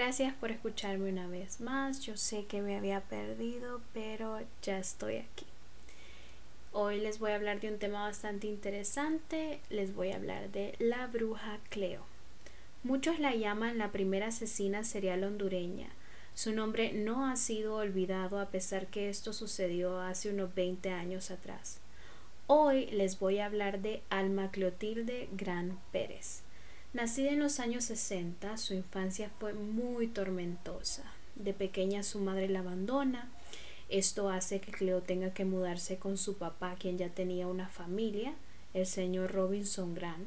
Gracias por escucharme una vez más. Yo sé que me había perdido, pero ya estoy aquí. Hoy les voy a hablar de un tema bastante interesante. Les voy a hablar de la bruja Cleo. Muchos la llaman la primera asesina serial hondureña. Su nombre no ha sido olvidado a pesar que esto sucedió hace unos 20 años atrás. Hoy les voy a hablar de Alma Clotilde Gran Pérez. Nacida en los años 60, su infancia fue muy tormentosa. De pequeña su madre la abandona. Esto hace que Cleo tenga que mudarse con su papá, quien ya tenía una familia, el señor Robinson Grant.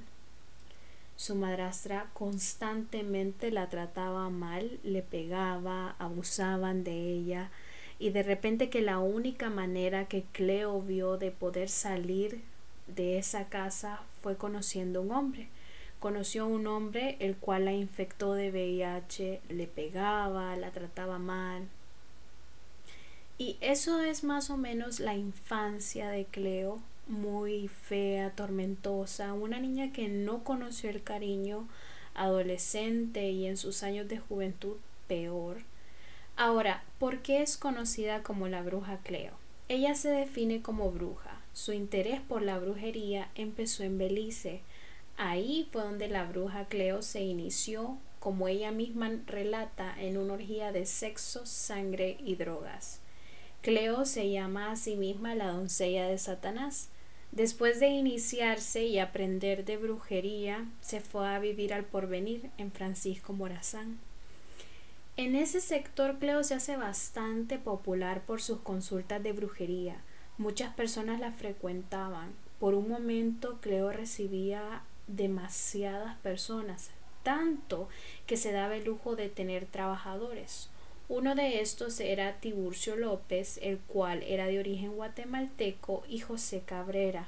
Su madrastra constantemente la trataba mal, le pegaba, abusaban de ella y de repente que la única manera que Cleo vio de poder salir de esa casa fue conociendo a un hombre conoció a un hombre el cual la infectó de VIH, le pegaba, la trataba mal. Y eso es más o menos la infancia de Cleo, muy fea, tormentosa, una niña que no conoció el cariño, adolescente y en sus años de juventud peor. Ahora, ¿por qué es conocida como la bruja Cleo? Ella se define como bruja. Su interés por la brujería empezó en Belice, Ahí fue donde la bruja Cleo se inició, como ella misma relata, en una orgía de sexo, sangre y drogas. Cleo se llama a sí misma la doncella de Satanás. Después de iniciarse y aprender de brujería, se fue a vivir al porvenir en Francisco Morazán. En ese sector Cleo se hace bastante popular por sus consultas de brujería. Muchas personas la frecuentaban. Por un momento Cleo recibía demasiadas personas, tanto que se daba el lujo de tener trabajadores. Uno de estos era Tiburcio López, el cual era de origen guatemalteco, y José Cabrera.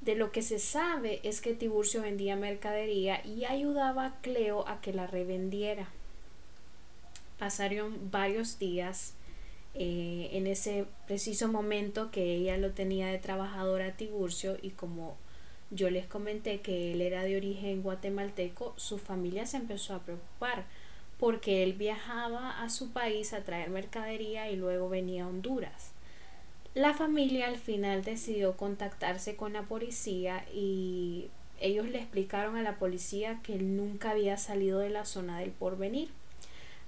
De lo que se sabe es que Tiburcio vendía mercadería y ayudaba a Cleo a que la revendiera. Pasaron varios días eh, en ese preciso momento que ella lo tenía de trabajadora a Tiburcio y como yo les comenté que él era de origen guatemalteco, su familia se empezó a preocupar porque él viajaba a su país a traer mercadería y luego venía a Honduras. La familia al final decidió contactarse con la policía y ellos le explicaron a la policía que él nunca había salido de la zona del porvenir.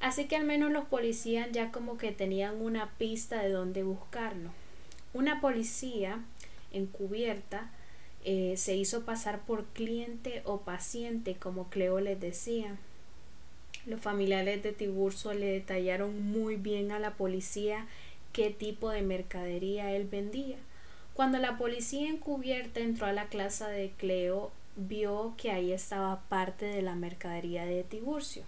Así que al menos los policías ya como que tenían una pista de dónde buscarlo. Una policía encubierta eh, se hizo pasar por cliente o paciente, como Cleo les decía. Los familiares de Tiburcio le detallaron muy bien a la policía qué tipo de mercadería él vendía. Cuando la policía encubierta entró a la clase de Cleo, vio que ahí estaba parte de la mercadería de Tiburcio.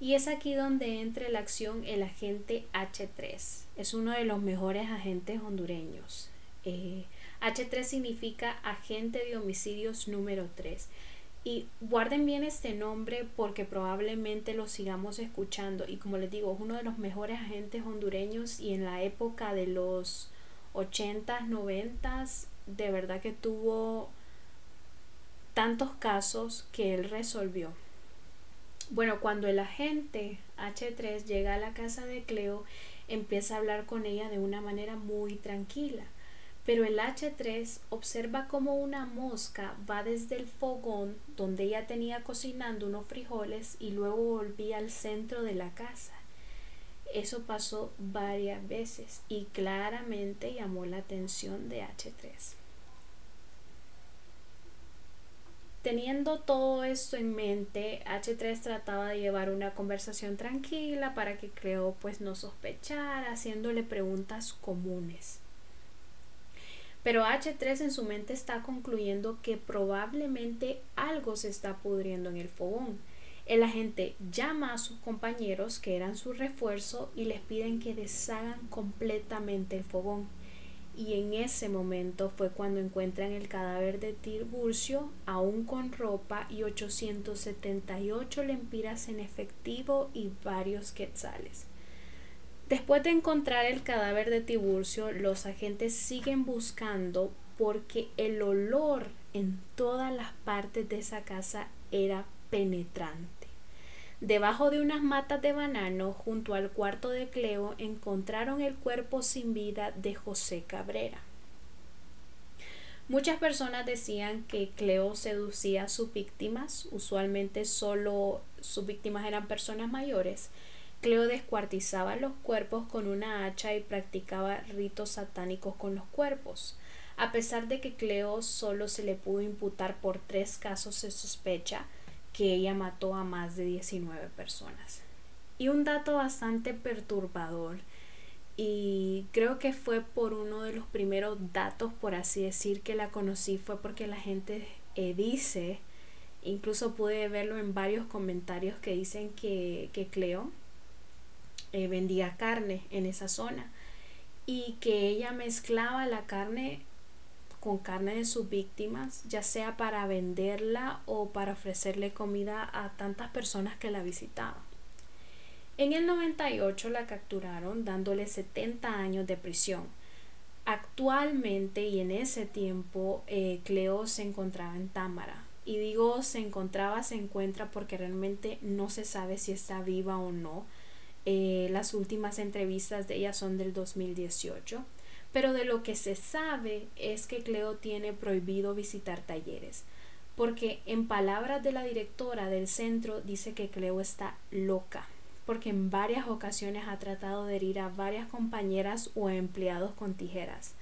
Y es aquí donde entra en la acción el agente H3. Es uno de los mejores agentes hondureños. Eh, H3 significa agente de homicidios número 3. Y guarden bien este nombre porque probablemente lo sigamos escuchando. Y como les digo, es uno de los mejores agentes hondureños y en la época de los 80s, 90s, de verdad que tuvo tantos casos que él resolvió. Bueno, cuando el agente H3 llega a la casa de Cleo, empieza a hablar con ella de una manera muy tranquila pero el H3 observa cómo una mosca va desde el fogón donde ella tenía cocinando unos frijoles y luego volvía al centro de la casa. Eso pasó varias veces y claramente llamó la atención de H3. Teniendo todo esto en mente, H3 trataba de llevar una conversación tranquila para que Cleo pues no sospechara, haciéndole preguntas comunes. Pero H3 en su mente está concluyendo que probablemente algo se está pudriendo en el fogón. El agente llama a sus compañeros que eran su refuerzo y les piden que deshagan completamente el fogón. Y en ese momento fue cuando encuentran el cadáver de Tiburcio, aún con ropa y 878 lempiras en efectivo y varios quetzales. Después de encontrar el cadáver de Tiburcio, los agentes siguen buscando porque el olor en todas las partes de esa casa era penetrante. Debajo de unas matas de banano, junto al cuarto de Cleo, encontraron el cuerpo sin vida de José Cabrera. Muchas personas decían que Cleo seducía a sus víctimas, usualmente solo sus víctimas eran personas mayores. Cleo descuartizaba los cuerpos con una hacha y practicaba ritos satánicos con los cuerpos. A pesar de que Cleo solo se le pudo imputar por tres casos, se sospecha que ella mató a más de 19 personas. Y un dato bastante perturbador, y creo que fue por uno de los primeros datos, por así decir, que la conocí, fue porque la gente eh, dice, incluso pude verlo en varios comentarios que dicen que, que Cleo eh, vendía carne en esa zona y que ella mezclaba la carne con carne de sus víctimas, ya sea para venderla o para ofrecerle comida a tantas personas que la visitaban. En el 98 la capturaron dándole 70 años de prisión. Actualmente y en ese tiempo eh, Cleo se encontraba en Támara. Y digo se encontraba, se encuentra porque realmente no se sabe si está viva o no. Eh, las últimas entrevistas de ella son del 2018. Pero de lo que se sabe es que Cleo tiene prohibido visitar talleres, porque en palabras de la directora del centro dice que Cleo está loca, porque en varias ocasiones ha tratado de herir a varias compañeras o empleados con tijeras.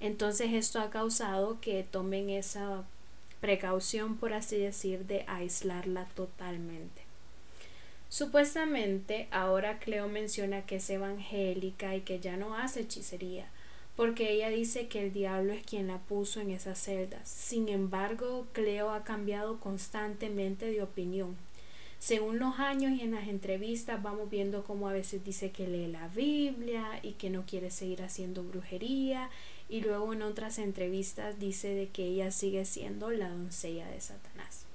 Entonces esto ha causado que tomen esa precaución, por así decir, de aislarla totalmente. Supuestamente ahora Cleo menciona que es evangélica y que ya no hace hechicería, porque ella dice que el diablo es quien la puso en esas celdas. Sin embargo, Cleo ha cambiado constantemente de opinión. Según los años y en las entrevistas vamos viendo cómo a veces dice que lee la Biblia y que no quiere seguir haciendo brujería y luego en otras entrevistas dice de que ella sigue siendo la doncella de Satanás.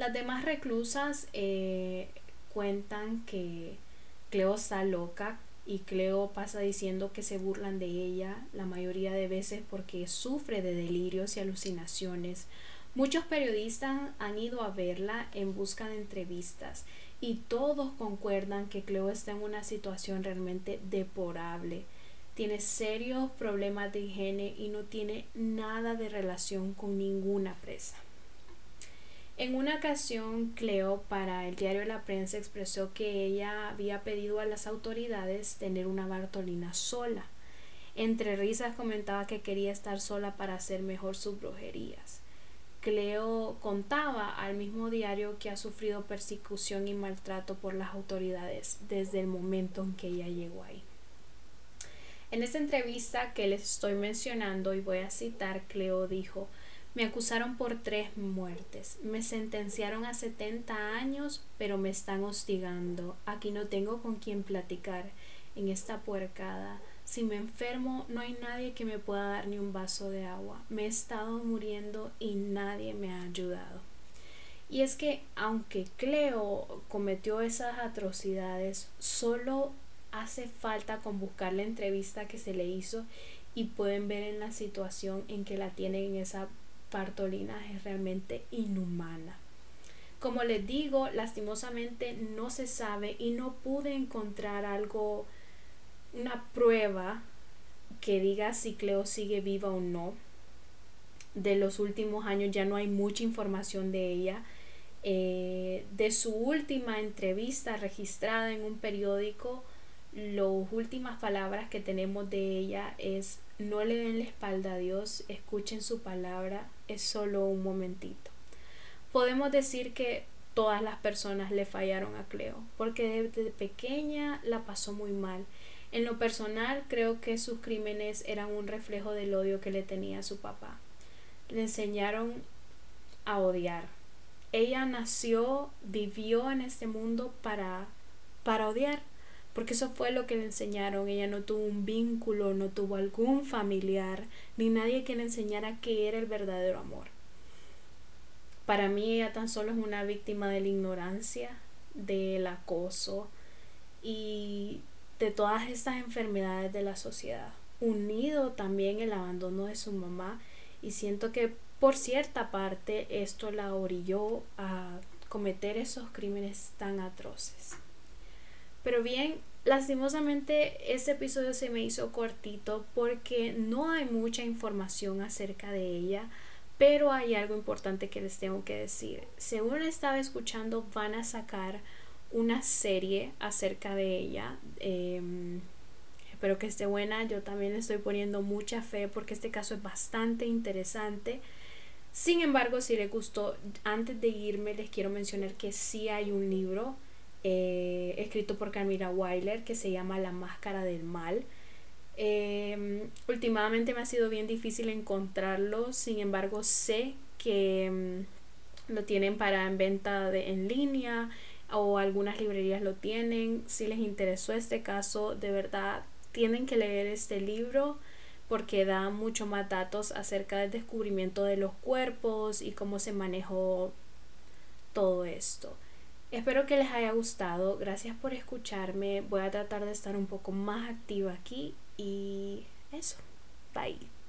Las demás reclusas eh, cuentan que Cleo está loca, y Cleo pasa diciendo que se burlan de ella la mayoría de veces porque sufre de delirios y alucinaciones. Muchos periodistas han ido a verla en busca de entrevistas y todos concuerdan que Cleo está en una situación realmente deplorable. Tiene serios problemas de higiene y no tiene nada de relación con ninguna presa. En una ocasión, Cleo para el diario La Prensa expresó que ella había pedido a las autoridades tener una Bartolina sola. Entre risas comentaba que quería estar sola para hacer mejor sus brujerías. Cleo contaba al mismo diario que ha sufrido persecución y maltrato por las autoridades desde el momento en que ella llegó ahí. En esta entrevista que les estoy mencionando y voy a citar, Cleo dijo, me acusaron por tres muertes. Me sentenciaron a 70 años, pero me están hostigando. Aquí no tengo con quién platicar en esta puercada. Si me enfermo, no hay nadie que me pueda dar ni un vaso de agua. Me he estado muriendo y nadie me ha ayudado. Y es que aunque Cleo cometió esas atrocidades, solo hace falta con buscar la entrevista que se le hizo y pueden ver en la situación en que la tienen en esa Bartolina es realmente inhumana. Como les digo, lastimosamente no se sabe y no pude encontrar algo, una prueba que diga si Cleo sigue viva o no. De los últimos años ya no hay mucha información de ella. Eh, de su última entrevista registrada en un periódico, las últimas palabras que tenemos de ella es no le den la espalda a Dios, escuchen su palabra, es solo un momentito. Podemos decir que todas las personas le fallaron a Cleo, porque desde pequeña la pasó muy mal. En lo personal, creo que sus crímenes eran un reflejo del odio que le tenía a su papá. Le enseñaron a odiar. Ella nació, vivió en este mundo para, para odiar porque eso fue lo que le enseñaron. Ella no tuvo un vínculo, no tuvo algún familiar, ni nadie que le enseñara qué era el verdadero amor. Para mí ella tan solo es una víctima de la ignorancia, del acoso y de todas estas enfermedades de la sociedad. Unido también el abandono de su mamá y siento que por cierta parte esto la orilló a cometer esos crímenes tan atroces. Pero bien, lastimosamente este episodio se me hizo cortito porque no hay mucha información acerca de ella, pero hay algo importante que les tengo que decir. Según estaba escuchando, van a sacar una serie acerca de ella. Em, espero que esté buena. Yo también estoy poniendo mucha fe porque este caso es bastante interesante. Sin embargo, si les gustó, antes de irme les quiero mencionar que sí hay un libro eh, escrito por Camila Weiler que se llama La Máscara del Mal. Em, últimamente me ha sido bien difícil encontrarlo, sin embargo sé que em, lo tienen para en venta de, en línea o algunas librerías lo tienen. Si les interesó este caso, de verdad tienen que leer este libro porque da mucho más datos acerca del descubrimiento de los cuerpos y cómo se manejó todo esto. Espero que les haya gustado. Gracias por escucharme. Voy a tratar de estar un poco más activa aquí y eso. Bye.